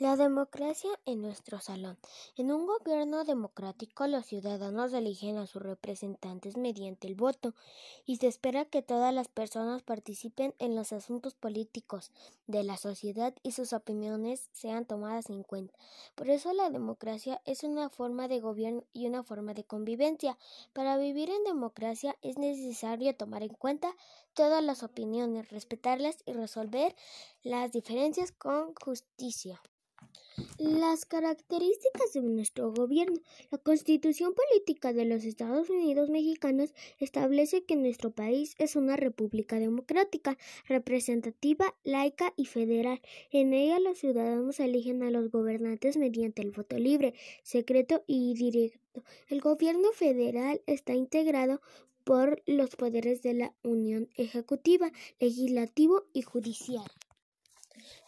La democracia en nuestro salón. En un gobierno democrático los ciudadanos eligen a sus representantes mediante el voto y se espera que todas las personas participen en los asuntos políticos de la sociedad y sus opiniones sean tomadas en cuenta. Por eso la democracia es una forma de gobierno y una forma de convivencia. Para vivir en democracia es necesario tomar en cuenta todas las opiniones, respetarlas y resolver las diferencias con justicia. Las características de nuestro gobierno. La Constitución Política de los Estados Unidos Mexicanos establece que nuestro país es una república democrática, representativa, laica y federal. En ella los ciudadanos eligen a los gobernantes mediante el voto libre, secreto y directo. El gobierno federal está integrado por los poderes de la Unión Ejecutiva, Legislativo y Judicial.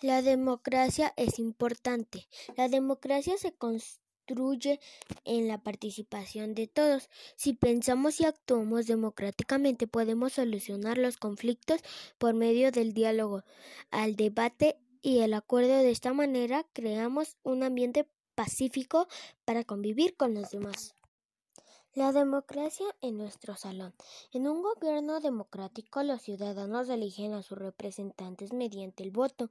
La democracia es importante. La democracia se construye en la participación de todos. Si pensamos y actuamos democráticamente, podemos solucionar los conflictos por medio del diálogo, al debate y el acuerdo. De esta manera, creamos un ambiente pacífico para convivir con los demás. La democracia en nuestro salón. En un gobierno democrático los ciudadanos eligen a sus representantes mediante el voto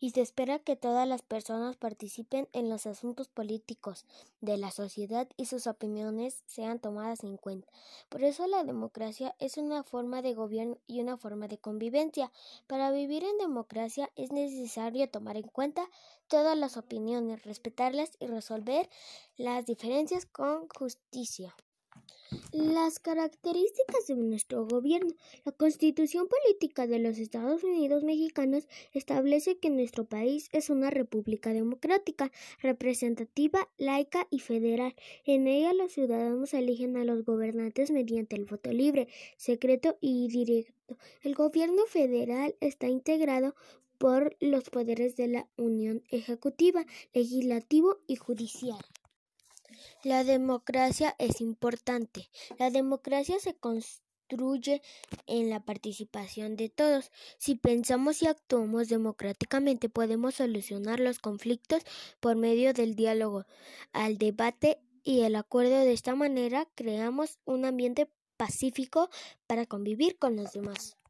y se espera que todas las personas participen en los asuntos políticos de la sociedad y sus opiniones sean tomadas en cuenta. Por eso la democracia es una forma de gobierno y una forma de convivencia. Para vivir en democracia es necesario tomar en cuenta todas las opiniones, respetarlas y resolver las diferencias con justicia. Las características de nuestro gobierno. La Constitución Política de los Estados Unidos Mexicanos establece que nuestro país es una república democrática, representativa, laica y federal. En ella los ciudadanos eligen a los gobernantes mediante el voto libre, secreto y directo. El gobierno federal está integrado por los poderes de la Unión Ejecutiva, Legislativo y Judicial. La democracia es importante. La democracia se construye en la participación de todos. Si pensamos y actuamos democráticamente, podemos solucionar los conflictos por medio del diálogo, al debate y el acuerdo. De esta manera, creamos un ambiente pacífico para convivir con los demás.